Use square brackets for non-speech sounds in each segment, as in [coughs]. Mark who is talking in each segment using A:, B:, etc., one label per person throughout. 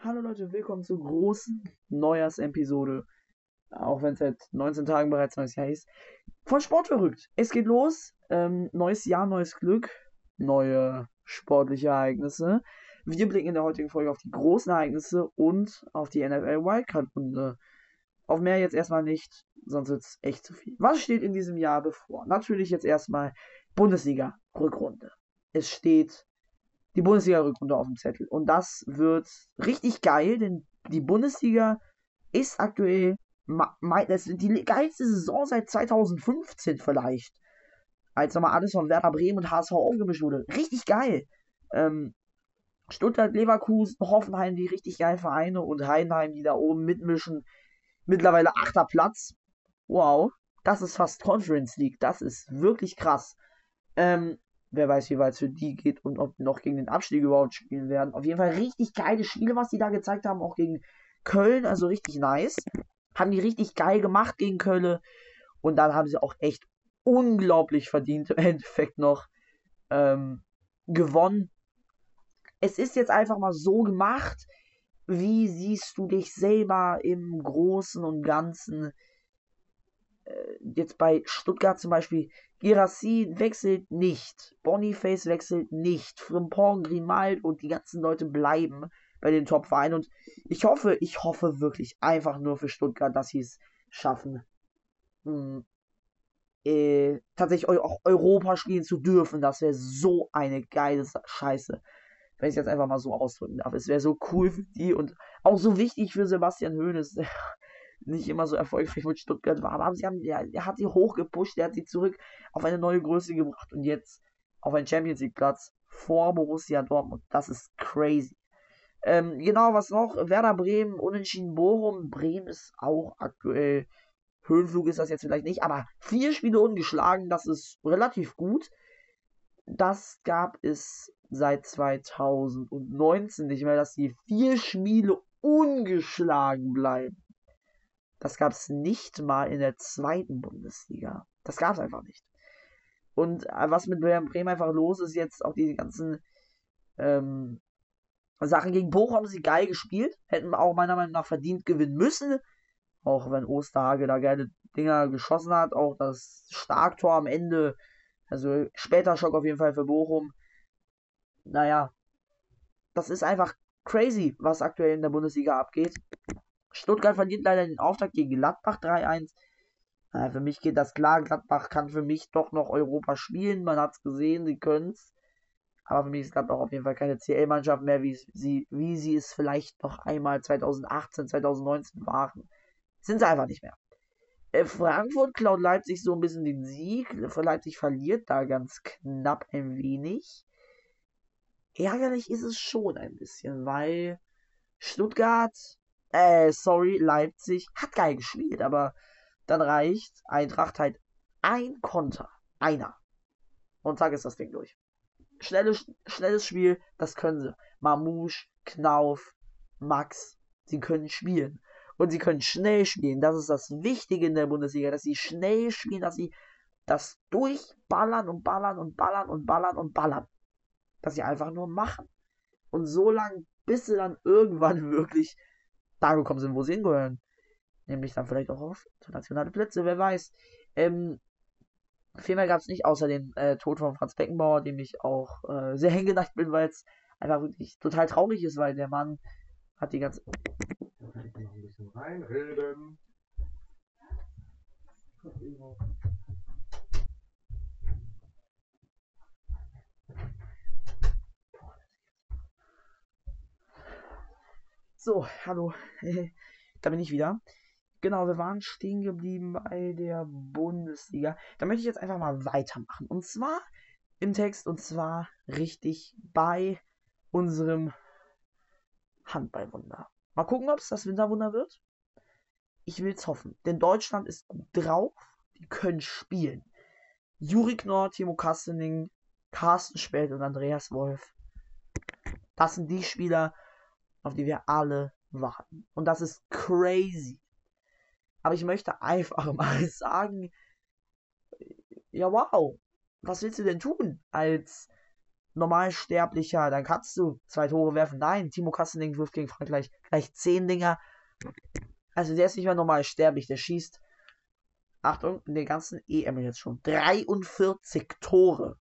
A: Hallo Leute, willkommen zur großen Neujahrsepisode. Auch wenn es seit 19 Tagen bereits neues Jahr ist. Von Sport verrückt. Es geht los. Ähm, neues Jahr, neues Glück. Neue sportliche Ereignisse. Wir blicken in der heutigen Folge auf die großen Ereignisse und auf die NFL Wildcard-Runde. Auf mehr jetzt erstmal nicht, sonst wird es echt zu viel. Was steht in diesem Jahr bevor? Natürlich jetzt erstmal Bundesliga-Rückrunde. Es steht die Bundesliga-Rückrunde auf dem Zettel. Und das wird richtig geil, denn die Bundesliga ist aktuell das sind die geilste Saison seit 2015 vielleicht. Als nochmal alles von Werder Bremen und HSV aufgemischt wurde. Richtig geil. Ähm, Stuttgart, Leverkusen, Hoffenheim, die richtig geilen Vereine und Heidenheim, die da oben mitmischen. Mittlerweile achter Platz. Wow. Das ist fast Conference League. Das ist wirklich krass. Ähm, wer weiß, wie weit es für die geht und ob noch gegen den Abstieg überhaupt spielen werden. Auf jeden Fall richtig geile Spiele, was die da gezeigt haben, auch gegen Köln, also richtig nice. Haben die richtig geil gemacht gegen Köln. Und dann haben sie auch echt unglaublich verdient im Endeffekt noch ähm, gewonnen. Es ist jetzt einfach mal so gemacht. Wie siehst du dich selber im Großen und Ganzen? Jetzt bei Stuttgart zum Beispiel, Girassi wechselt nicht, Boniface wechselt nicht, Frimpong, Grimald und die ganzen Leute bleiben bei den Top-Vereinen. Und ich hoffe, ich hoffe wirklich einfach nur für Stuttgart, dass sie es schaffen, hm, äh, tatsächlich auch Europa spielen zu dürfen. Das wäre so eine geile Scheiße. Wenn ich es jetzt einfach mal so ausdrücken darf. Es wäre so cool für die und auch so wichtig für Sebastian Hoeneß. Nicht immer so erfolgreich mit Stuttgart war. Aber sie haben, er, er hat sie hochgepusht, er hat sie zurück auf eine neue Größe gebracht und jetzt auf einen Champions League Platz vor Borussia Dortmund. Das ist crazy. Ähm, genau, was noch? Werder Bremen, Unentschieden Bochum. Bremen ist auch aktuell. Höhenflug ist das jetzt vielleicht nicht, aber vier Spiele ungeschlagen, das ist relativ gut. Das gab es seit 2019 nicht mehr, dass die vier Spiele ungeschlagen bleiben. Das gab es nicht mal in der zweiten Bundesliga. Das gab es einfach nicht. Und äh, was mit Bremen einfach los ist, jetzt auch diese ganzen ähm, Sachen gegen Bochum haben sie geil gespielt. Hätten auch meiner Meinung nach verdient gewinnen müssen. Auch wenn Osterhage da geile Dinger geschossen hat. Auch das Starktor am Ende. Also später Schock auf jeden Fall für Bochum. Naja. Das ist einfach crazy, was aktuell in der Bundesliga abgeht. Stuttgart verliert leider den Auftrag gegen Gladbach 3-1. Äh, für mich geht das klar. Gladbach kann für mich doch noch Europa spielen. Man hat es gesehen, sie können es. Aber für mich ist Gladbach auf jeden Fall keine CL-Mannschaft mehr, wie sie, wie sie es vielleicht noch einmal 2018, 2019 waren. Sind sie einfach nicht mehr. Äh, Frankfurt klaut Leipzig so ein bisschen den Sieg. Leipzig verliert da ganz knapp ein wenig. Ärgerlich ist es schon ein bisschen, weil Stuttgart äh, sorry, Leipzig hat geil gespielt, aber dann reicht Eintracht halt ein Konter. Einer. Und zack ist das Ding durch. Schnelles, schnelles Spiel, das können sie. Mamouche, Knauf, Max, sie können spielen. Und sie können schnell spielen. Das ist das Wichtige in der Bundesliga, dass sie schnell spielen, dass sie das durchballern und ballern und ballern und ballern und ballern. Dass sie einfach nur machen. Und so lange, bis sie dann irgendwann [laughs] wirklich da gekommen sind, wo sie hingehören. Nämlich dann vielleicht auch auf nationale Plätze, wer weiß. Ähm, viel mehr gab es nicht, außer dem äh, Tod von Franz Beckenbauer, dem ich auch äh, sehr [laughs] hingedacht bin, weil es einfach wirklich total traurig ist, weil der Mann hat die ganze. Ich noch ein bisschen reinreden. So, hallo. [laughs] da bin ich wieder. Genau, wir waren stehen geblieben bei der Bundesliga. Da möchte ich jetzt einfach mal weitermachen. Und zwar im Text, und zwar richtig bei unserem Handballwunder. Mal gucken, ob es das Winterwunder wird. Ich will es hoffen. Denn Deutschland ist gut drauf. Die können spielen. Juri Knorr, Timo Kastening, Carsten Spelt und Andreas Wolf. Das sind die Spieler, auf die wir alle warten. Und das ist crazy. Aber ich möchte einfach [laughs] mal sagen, ja wow, was willst du denn tun als Normalsterblicher, dann kannst du zwei Tore werfen. Nein, Timo Kassening wirft gegen Frankreich gleich zehn Dinger. Also der ist nicht mehr normal sterblich, der schießt, Achtung, in der ganzen EM jetzt schon 43 Tore.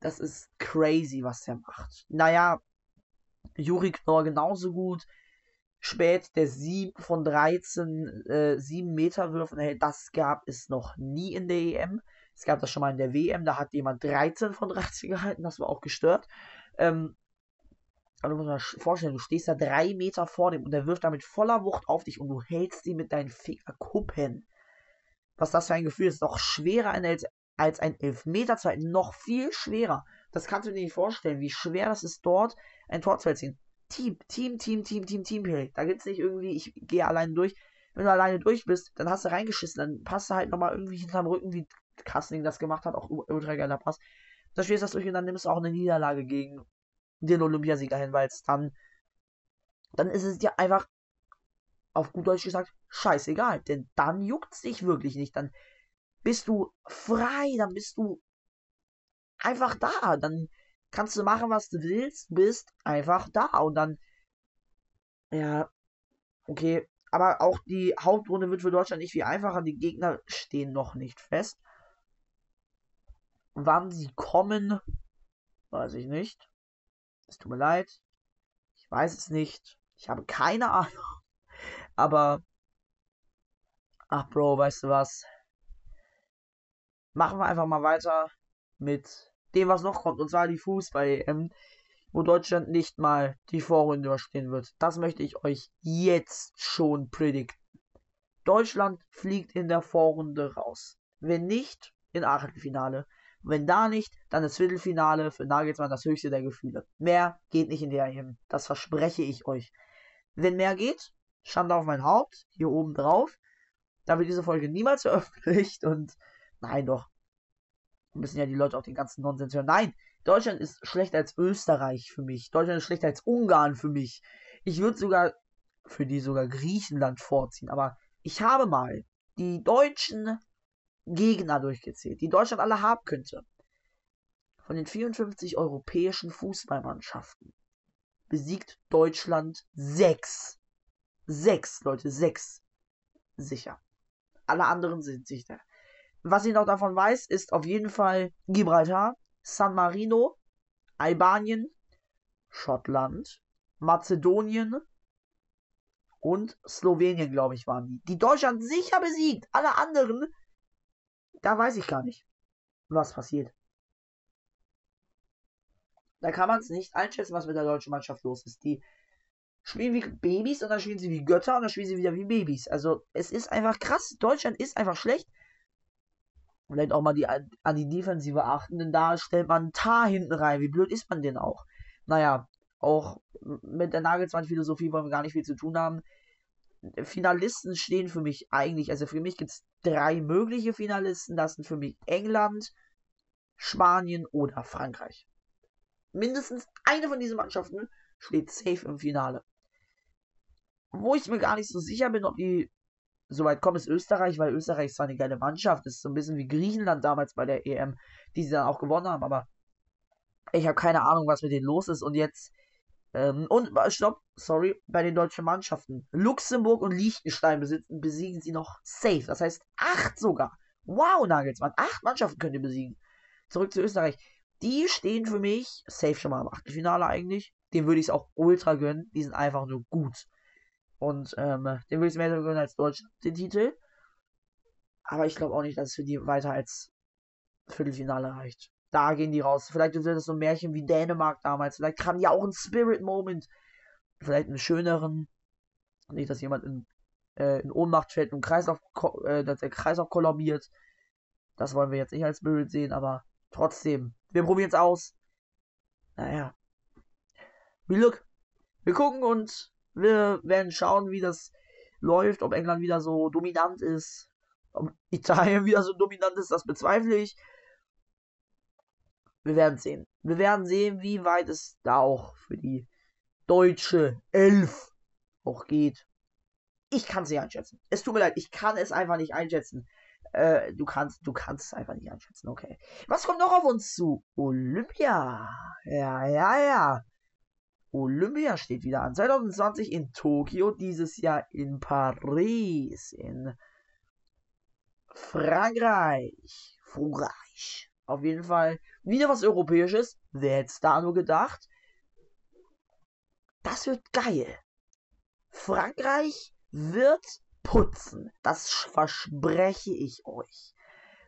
A: Das ist crazy, was der macht. Naja, Juri Knorr genauso gut. Spät der 7 von 13 äh, 7 Meter Würfen. Das gab es noch nie in der EM. Es gab das schon mal in der WM, da hat jemand 13 von 13 [laughs] gehalten, das war auch gestört. Ähm, aber du musst dir vorstellen, du stehst da drei Meter vor dem und der wirft damit voller Wucht auf dich und du hältst sie mit deinen Fingerkuppen. Was das für ein Gefühl ist, noch schwerer als, als ein Elfmeter zu halten, noch viel schwerer. Das kannst du dir nicht vorstellen, wie schwer das ist, dort ein Tor zu erzielen. Team, Team, Team, Team, Team, Team, Team. Da gibt es nicht irgendwie, ich gehe alleine durch. Wenn du alleine durch bist, dann hast du reingeschissen, dann passt du halt nochmal irgendwie hinterm Rücken, wie Kassling das gemacht hat, auch ultra geiler Pass. Da spielst du das durch und dann nimmst du auch eine Niederlage gegen den Olympiasieger hin, weil es dann, dann ist es dir einfach, auf gut Deutsch gesagt, scheißegal. Denn dann juckt es dich wirklich nicht. Dann bist du frei, dann bist du einfach da. Dann kannst du machen, was du willst, bist einfach da. Und dann, ja, okay. Aber auch die Hauptrunde wird für Deutschland nicht viel einfacher. Die Gegner stehen noch nicht fest. Wann sie kommen, weiß ich nicht. Es tut mir leid. Ich weiß es nicht. Ich habe keine [laughs] Ahnung. Aber. Ach, Bro, weißt du was? Machen wir einfach mal weiter mit dem, was noch kommt. Und zwar die Fußball-EM, wo Deutschland nicht mal die Vorrunde überstehen wird. Das möchte ich euch jetzt schon predikten. Deutschland fliegt in der Vorrunde raus. Wenn nicht, in Achtelfinale. Wenn da nicht, dann das Viertelfinale für Nagelsmann das höchste der Gefühle. Mehr geht nicht in der EM. Das verspreche ich euch. Wenn mehr geht, Schande auf mein Haupt, hier oben drauf. Da wird diese Folge niemals veröffentlicht und nein doch. Müssen ja die Leute auch den ganzen Nonsens hören. Nein, Deutschland ist schlechter als Österreich für mich. Deutschland ist schlechter als Ungarn für mich. Ich würde sogar für die sogar Griechenland vorziehen. Aber ich habe mal die deutschen Gegner durchgezählt, die Deutschland alle haben könnte. Von den 54 europäischen Fußballmannschaften besiegt Deutschland sechs. Sechs, Leute, sechs. Sicher. Alle anderen sind sicher. Was ich noch davon weiß, ist auf jeden Fall Gibraltar, San Marino, Albanien, Schottland, Mazedonien und Slowenien, glaube ich, waren die. Die Deutschland sicher besiegt. Alle anderen da weiß ich gar nicht, was passiert. Da kann man es nicht einschätzen, was mit der deutschen Mannschaft los ist. Die spielen wie Babys und dann spielen sie wie Götter und dann spielen sie wieder wie Babys. Also es ist einfach krass. Deutschland ist einfach schlecht. Vielleicht auch mal die, an die Defensive achten, denn da stellt man Tar hinten rein. Wie blöd ist man denn auch? Naja, auch mit der Nagelsmann-Philosophie wollen wir gar nicht viel zu tun haben. Finalisten stehen für mich eigentlich, also für mich gibt es drei mögliche Finalisten. Das sind für mich England, Spanien oder Frankreich. Mindestens eine von diesen Mannschaften steht safe im Finale. Wo ich mir gar nicht so sicher bin, ob die so weit kommen, ist Österreich, weil Österreich zwar eine geile Mannschaft ist, so ein bisschen wie Griechenland damals bei der EM, die sie dann auch gewonnen haben, aber ich habe keine Ahnung, was mit denen los ist und jetzt ähm, und, stopp, sorry, bei den deutschen Mannschaften. Luxemburg und Liechtenstein besitzen, besiegen sie noch safe. Das heißt, acht sogar. Wow, Nagelsmann, acht Mannschaften könnt ihr besiegen. Zurück zu Österreich. Die stehen für mich safe schon mal im Achtelfinale eigentlich. Dem würde ich es auch ultra gönnen. Die sind einfach nur gut. Und ähm, dem würde ich mehr gönnen als Deutschland, den Titel. Aber ich glaube auch nicht, dass es für die weiter als Viertelfinale reicht da gehen die raus. Vielleicht wird es so ein Märchen wie Dänemark damals. Vielleicht haben die auch einen Spirit-Moment. Vielleicht einen schöneren. Nicht, dass jemand in, äh, in Ohnmacht fällt und Kreislauf, äh, dass der Kreislauf kollabiert. Das wollen wir jetzt nicht als Spirit sehen, aber trotzdem. Wir probieren es aus. Naja. Wie Glück. Wir gucken und wir werden schauen, wie das läuft. Ob England wieder so dominant ist. Ob Italien [laughs] wieder so dominant ist, das bezweifle ich. Wir werden sehen. Wir werden sehen, wie weit es da auch für die deutsche Elf auch geht. Ich kann es nicht einschätzen. Es tut mir leid, ich kann es einfach nicht einschätzen. Äh, du kannst, du kannst es einfach nicht einschätzen, okay. Was kommt noch auf uns zu? Olympia. Ja, ja, ja. Olympia steht wieder an. 2020 in Tokio, dieses Jahr in Paris, in Frankreich. Frankreich. Auf jeden Fall wieder was Europäisches. Wer hätte es da nur gedacht? Das wird geil. Frankreich wird putzen. Das verspreche ich euch.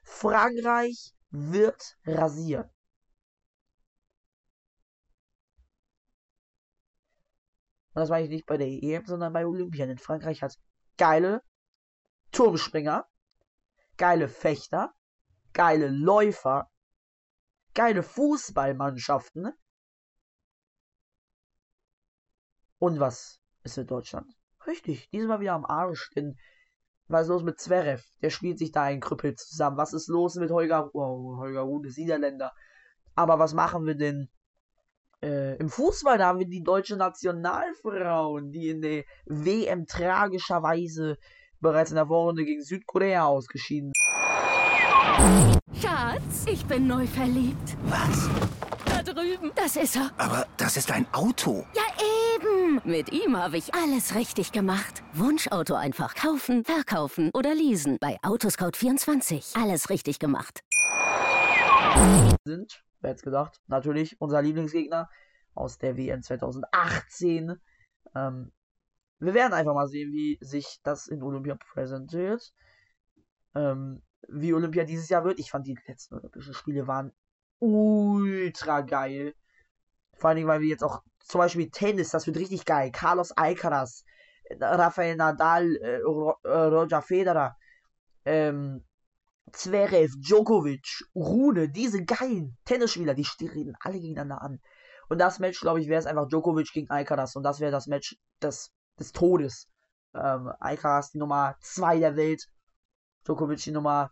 A: Frankreich wird rasieren. Und das meine ich nicht bei der EM, sondern bei Olympia. Denn Frankreich hat geile Turmspringer, geile Fechter, geile Läufer, geile Fußballmannschaften. Und was ist mit Deutschland? Richtig, diesmal wieder am Arsch, denn was ist los mit Zverev? Der spielt sich da ein Krüppel zusammen. Was ist los mit Holger? Oh, Holger Rune Niederländer. Aber was machen wir denn äh, im Fußball? Da haben wir die deutsche Nationalfrauen, die in der WM tragischerweise bereits in der Vorrunde gegen Südkorea ausgeschieden
B: sind. Schatz, ich bin neu verliebt.
C: Was?
B: Da drüben. Das ist er.
C: Aber das ist ein Auto.
B: Ja, eben. Mit ihm habe ich alles richtig gemacht. Wunschauto einfach kaufen, verkaufen oder leasen. Bei Autoscout24. Alles richtig gemacht.
A: Sind, wer hätte gedacht, natürlich unser Lieblingsgegner aus der WM 2018. Ähm, wir werden einfach mal sehen, wie sich das in Olympia präsentiert. Ähm, wie Olympia dieses Jahr wird. Ich fand die letzten Olympischen Spiele waren ultra geil. Vor allen Dingen, weil wir jetzt auch zum Beispiel Tennis, das wird richtig geil. Carlos Alcaraz, Rafael Nadal, äh, Roger Federer, ähm, Zverev, Djokovic, Rune, diese geilen Tennisspieler, die reden alle gegeneinander an. Und das Match, glaube ich, wäre es einfach Djokovic gegen Alcaraz. Und das wäre das Match des, des Todes. Ähm, Alcaraz die Nummer 2 der Welt. Djokovic die Nummer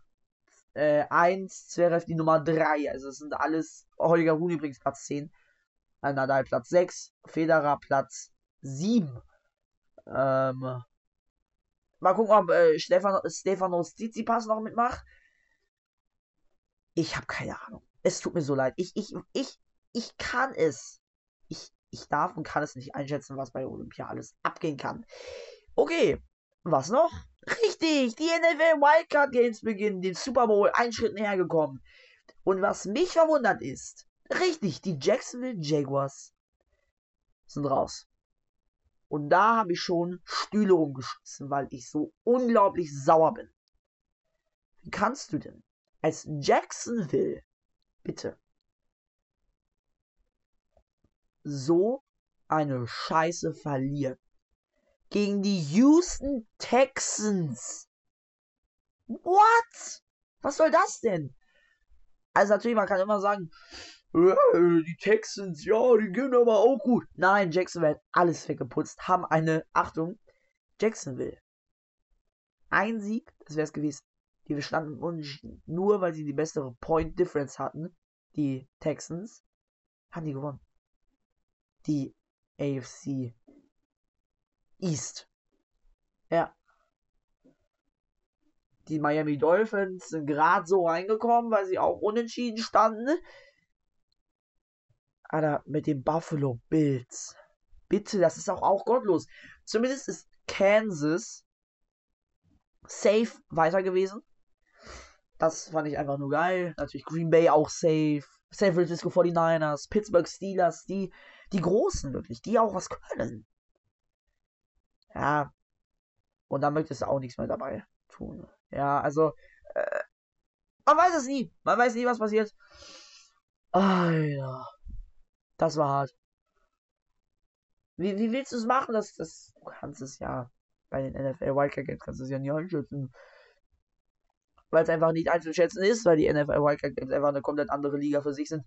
A: äh, 1, Zverev die Nummer 3. Also es sind alles, Holger Rune übrigens Platz 10. Nadal Platz 6, Federer Platz 7. Ähm, mal gucken, ob äh, Stefan, Stefanos Tsitsipas noch mitmacht. Ich habe keine Ahnung. Es tut mir so leid. Ich, ich, ich, ich kann es. Ich, ich darf und kann es nicht einschätzen, was bei Olympia alles abgehen kann. Okay, was noch? Richtig, die NFL Wildcard Games beginnen, den Super Bowl einen Schritt näher gekommen. Und was mich verwundert ist, richtig, die Jacksonville Jaguars sind raus. Und da habe ich schon Stühle rumgeschmissen, weil ich so unglaublich sauer bin. Wie kannst du denn als Jacksonville, bitte, so eine Scheiße verlieren? gegen die Houston Texans. What? Was soll das denn? Also natürlich, man kann immer sagen, die Texans, ja, die gehen aber auch gut. Nein, Jacksonville hat alles weggeputzt, haben eine, Achtung, Jacksonville. Ein Sieg, das wäre es gewesen. Die wir standen unentschieden. Nur weil sie die bessere Point Difference hatten, die Texans, haben die gewonnen. Die AFC East. Ja. Die Miami Dolphins sind gerade so reingekommen, weil sie auch unentschieden standen. Alter, mit den Buffalo Bills. Bitte, das ist auch, auch gottlos. Zumindest ist Kansas safe weiter gewesen. Das fand ich einfach nur geil. Natürlich Green Bay auch safe. San Francisco 49ers, Pittsburgh Steelers, die, die Großen wirklich, die auch was können. Ja. Und dann möchtest du auch nichts mehr dabei tun. Ja, also. Äh, man weiß es nie. Man weiß nie, was passiert. Alter. Das war hart. Wie, wie willst du es machen? Das, das, du kannst es ja bei den NFL Wildcard Games kannst du es ja nicht einschätzen. Weil es einfach nicht einzuschätzen ist, weil die NFL Wildcard Games einfach eine komplett andere Liga für sich sind.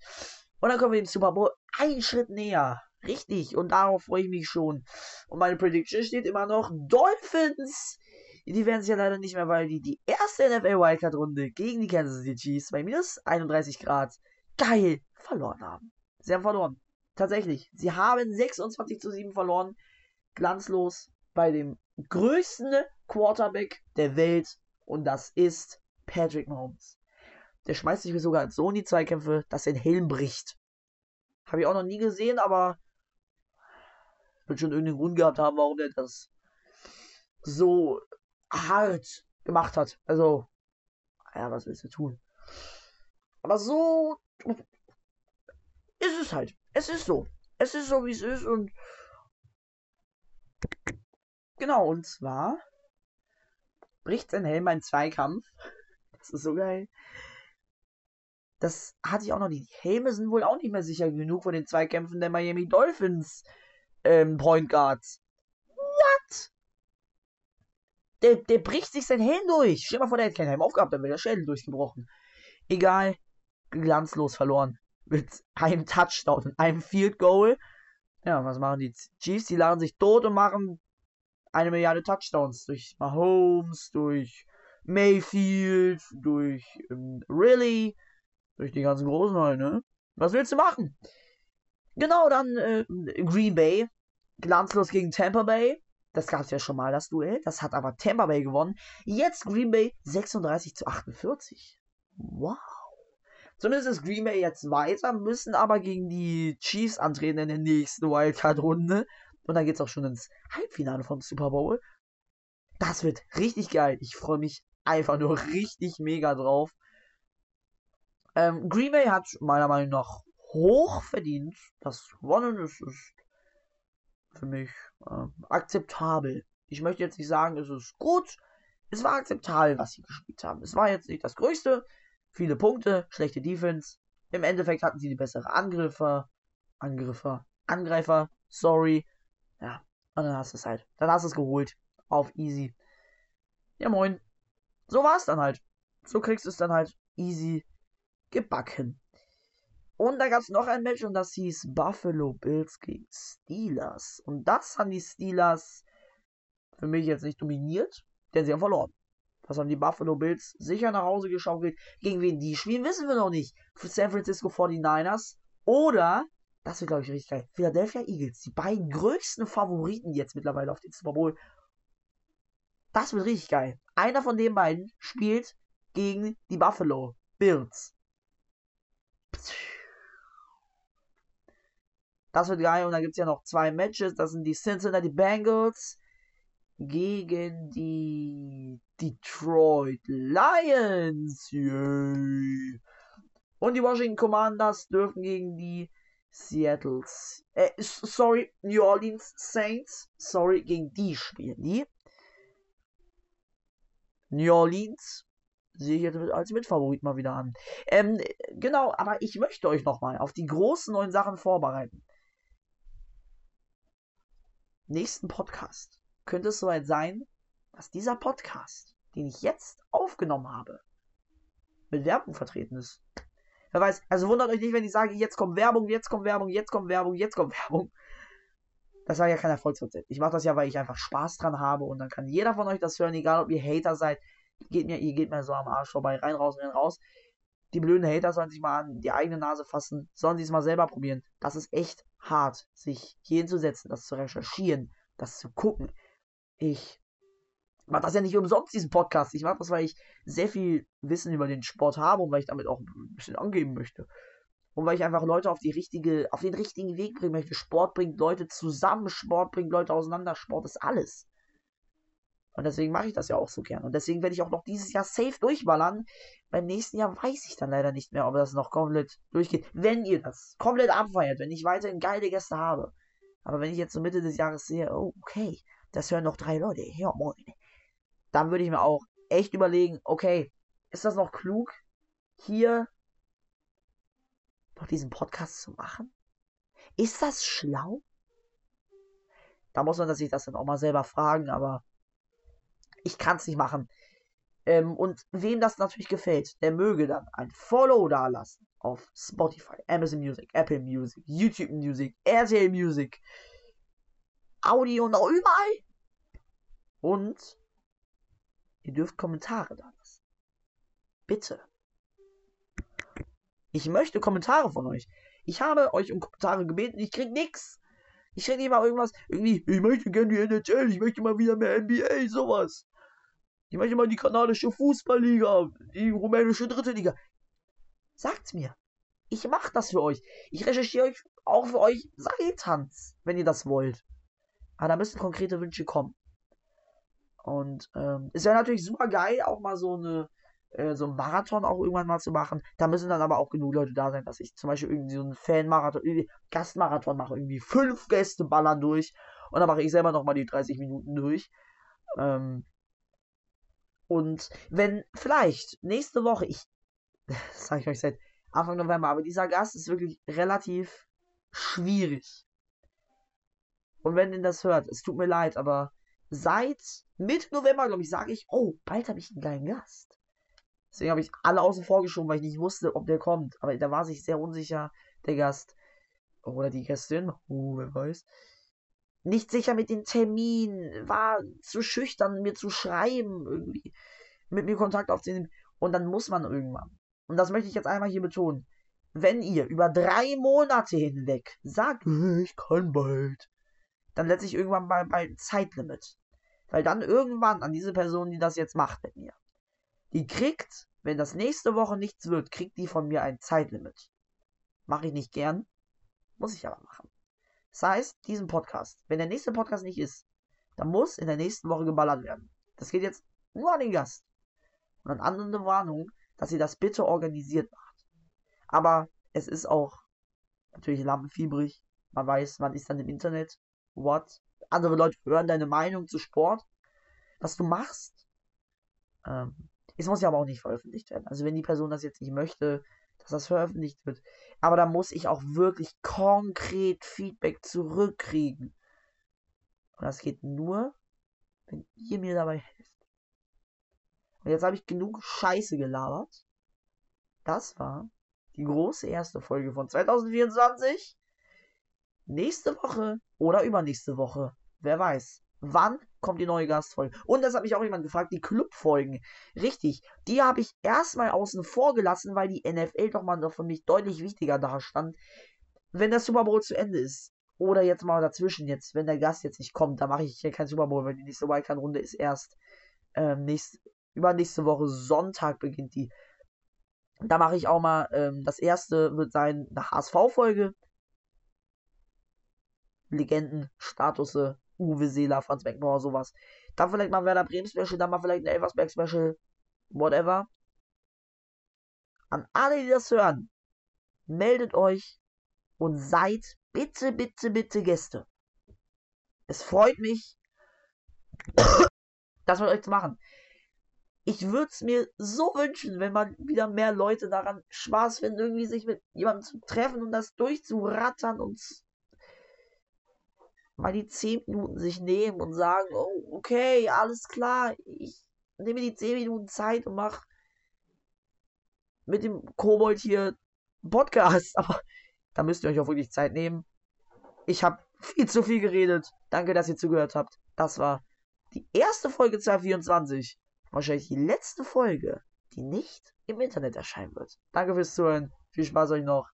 A: Und dann kommen wir dem Super Bowl einen Schritt näher. Richtig, und darauf freue ich mich schon. Und meine Prediction steht immer noch Dolphins. Die werden es ja leider nicht mehr, weil die die erste NFL Wildcard Runde gegen die Kansas City Chiefs bei minus 31 Grad geil verloren haben. Sie haben verloren. Tatsächlich. Sie haben 26 zu 7 verloren. Glanzlos bei dem größten Quarterback der Welt. Und das ist Patrick Mahomes. Der schmeißt sich sogar so in die Zweikämpfe, dass den Helm bricht. Habe ich auch noch nie gesehen, aber wird schon irgendeinen Grund gehabt haben, warum er das so hart gemacht hat. Also, ja, was willst du tun? Aber so ist es halt. Es ist so. Es ist so, wie es ist und genau, und zwar bricht sein Helm ein Zweikampf. Das ist so geil. Das hatte ich auch noch nicht. Die Helme sind wohl auch nicht mehr sicher genug von den Zweikämpfen der Miami Dolphins ähm, Point Guards. What? Der, der bricht sich sein Helm durch. Stell mal vor, der hätte keinen Helm aufgehabt, dann wäre der Schädel durchgebrochen. Egal. Glanzlos verloren. Mit einem Touchdown und einem Field Goal. Ja, was machen die Chiefs? Die laden sich tot und machen eine Milliarde Touchdowns. Durch Mahomes, durch Mayfield, durch ähm, Really, durch die ganzen Großen halt, ne? Was willst du machen? Genau, dann äh, Green Bay. Glanzlos gegen Tampa Bay. Das gab es ja schon mal, das Duell. Das hat aber Tampa Bay gewonnen. Jetzt Green Bay 36 zu 48. Wow. Zumindest ist Green Bay jetzt weiter, müssen aber gegen die Chiefs antreten in der nächsten Wildcard-Runde. Und dann geht es auch schon ins Halbfinale vom Super Bowl. Das wird richtig geil. Ich freue mich einfach nur richtig mega drauf. Ähm, Green Bay hat meiner Meinung nach hoch verdient. Das gewonnen ist, ist für mich äh, akzeptabel. Ich möchte jetzt nicht sagen, es ist gut. Es war akzeptabel, was sie gespielt haben. Es war jetzt nicht das Größte. Viele Punkte, schlechte Defense. Im Endeffekt hatten sie die bessere Angriffe. Angriffe. Angreifer. Sorry. Ja, und dann hast du es halt. Dann hast du es geholt. Auf easy. Ja, moin. So war es dann halt. So kriegst du es dann halt easy gebacken. Und da gab es noch ein Match und das hieß Buffalo Bills gegen Steelers. Und das haben die Steelers für mich jetzt nicht dominiert, denn sie haben verloren. Das haben die Buffalo Bills sicher nach Hause geschaukelt. Gegen wen die spielen, wissen wir noch nicht. Für San Francisco 49ers oder, das wird glaube ich richtig geil, Philadelphia Eagles. Die beiden größten Favoriten jetzt mittlerweile auf den Super Bowl. Das wird richtig geil. Einer von den beiden spielt gegen die Buffalo Bills. Das wird geil. Und dann gibt es ja noch zwei Matches. Das sind die Cincinnati Bengals gegen die Detroit Lions. Yay. Und die Washington Commanders dürfen gegen die Seattle. Äh, sorry, New Orleans Saints. Sorry, gegen die spielen die. New Orleans sehe ich jetzt als Mitfavorit mal wieder an. Ähm, genau, aber ich möchte euch nochmal auf die großen neuen Sachen vorbereiten nächsten Podcast könnte es soweit sein, dass dieser Podcast, den ich jetzt aufgenommen habe, mit Werbung vertreten ist. Wer weiß, also wundert euch nicht, wenn ich sage, jetzt kommt Werbung, jetzt kommt Werbung, jetzt kommt Werbung, jetzt kommt Werbung. Das war ja kein Erfolgsrezept. Ich mache das ja, weil ich einfach Spaß dran habe und dann kann jeder von euch das hören, egal ob ihr Hater seid. Geht mir, ihr geht mir so am Arsch vorbei, rein, raus, rein, raus. Die blöden Hater sollen sich mal an die eigene Nase fassen, sollen sie es mal selber probieren. Das ist echt hart, sich hier hinzusetzen, das zu recherchieren, das zu gucken. Ich mache das ja nicht umsonst, diesen Podcast. Ich mache das, weil ich sehr viel Wissen über den Sport habe und weil ich damit auch ein bisschen angeben möchte. Und weil ich einfach Leute auf die richtige, auf den richtigen Weg bringen möchte. Sport bringt Leute zusammen, Sport bringt Leute auseinander, Sport ist alles. Und deswegen mache ich das ja auch so gern. Und deswegen werde ich auch noch dieses Jahr safe durchballern. Beim nächsten Jahr weiß ich dann leider nicht mehr, ob das noch komplett durchgeht. Wenn ihr das komplett abfeiert, wenn ich weiterhin geile Gäste habe. Aber wenn ich jetzt so Mitte des Jahres sehe, oh, okay, das hören noch drei Leute, ja moin. Dann würde ich mir auch echt überlegen, okay, ist das noch klug, hier noch diesen Podcast zu machen? Ist das schlau? Da muss man sich das dann auch mal selber fragen, aber ich kann es nicht machen. Ähm, und wem das natürlich gefällt, der möge dann ein Follow da lassen auf Spotify, Amazon Music, Apple Music, YouTube Music, RTL Music, Audio noch überall. Und ihr dürft Kommentare da lassen. Bitte. Ich möchte Kommentare von euch. Ich habe euch um Kommentare gebeten, ich krieg nix. Ich krieg mal irgendwas, irgendwie, ich möchte gerne die NHL, ich möchte mal wieder mehr NBA, sowas. Ich möchte mal die kanadische Fußballliga, die rumänische dritte Liga. Sagt's mir. Ich mach das für euch. Ich recherchiere euch auch für euch Seiltanz, wenn ihr das wollt. Aber da müssen konkrete Wünsche kommen. Und ähm, es wäre natürlich super geil, auch mal so eine äh, so ein Marathon auch irgendwann mal zu machen. Da müssen dann aber auch genug Leute da sein, dass ich zum Beispiel irgendwie so einen Fan-Marathon, Gastmarathon mache, irgendwie fünf Gäste ballern durch und dann mache ich selber nochmal die 30 Minuten durch. Ähm, und wenn vielleicht nächste Woche, ich, [laughs] das sage ich euch seit Anfang November, aber dieser Gast ist wirklich relativ schwierig. Und wenn ihr das hört, es tut mir leid, aber seit Mitte November, glaube ich, sage ich, oh, bald habe ich einen geilen Gast. Deswegen habe ich alle außen vor geschoben, weil ich nicht wusste, ob der kommt. Aber da war sich sehr unsicher, der Gast. Oder die Gästin. Uh, wer weiß. Nicht sicher mit den Terminen. War zu schüchtern, mir zu schreiben, irgendwie. Mit mir Kontakt aufzunehmen. Und dann muss man irgendwann. Und das möchte ich jetzt einmal hier betonen. Wenn ihr über drei Monate hinweg sagt, ich kann bald, dann letztlich irgendwann bei, bei Zeitlimit. Weil dann irgendwann an diese Person, die das jetzt macht mit mir, die kriegt, wenn das nächste Woche nichts wird, kriegt die von mir ein Zeitlimit. Mache ich nicht gern, muss ich aber machen. Das heißt, diesen Podcast, wenn der nächste Podcast nicht ist, dann muss in der nächsten Woche geballert werden. Das geht jetzt nur an den Gast. Und an andere eine Warnung, dass ihr das bitte organisiert macht. Aber es ist auch natürlich lampenfiebrig. Man weiß, man ist dann im Internet what? Andere Leute hören deine Meinung zu Sport, was du machst. Ähm, es muss ja aber auch nicht veröffentlicht werden. Also wenn die Person das jetzt nicht möchte, dass das veröffentlicht wird. Aber da muss ich auch wirklich konkret Feedback zurückkriegen. Und das geht nur, wenn ihr mir dabei helft. Und jetzt habe ich genug Scheiße gelabert. Das war die große erste Folge von 2024. Nächste Woche oder übernächste Woche. Wer weiß. Wann kommt die neue Gastfolge? Und das hat mich auch jemand gefragt, die Clubfolgen. Richtig, die habe ich erstmal außen vor gelassen, weil die NFL doch mal noch für mich deutlich wichtiger da stand. Wenn der Super Bowl zu Ende ist, oder jetzt mal dazwischen jetzt, wenn der Gast jetzt nicht kommt, dann mache ich hier kein Super Bowl, weil die nächste Wildcard-Runde ist erst ähm, nächst, übernächste Woche Sonntag beginnt die. Da mache ich auch mal, ähm, das erste wird sein eine HSV-Folge. Legenden, Statusse, Uwe Seeler, Franz Beckenbauer, sowas. Dann vielleicht mal Werder Bremen Special, dann mal vielleicht ein Elversberg Special, whatever. An alle, die das hören, meldet euch und seid bitte, bitte, bitte Gäste. Es freut mich, [coughs] das mit euch zu machen. Ich würde es mir so wünschen, wenn man wieder mehr Leute daran Spaß finden, irgendwie sich mit jemandem zu treffen und das durchzurattern und mal die 10 Minuten sich nehmen und sagen, oh, okay, alles klar, ich nehme die 10 Minuten Zeit und mach mit dem Kobold hier Podcast. [laughs] Aber da müsst ihr euch auch wirklich Zeit nehmen. Ich habe viel zu viel geredet. Danke, dass ihr zugehört habt. Das war die erste Folge 224. Wahrscheinlich die letzte Folge, die nicht im Internet erscheinen wird. Danke fürs Zuhören. Viel Spaß euch noch.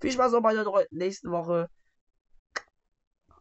A: Viel Spaß auch bei der nächsten Woche.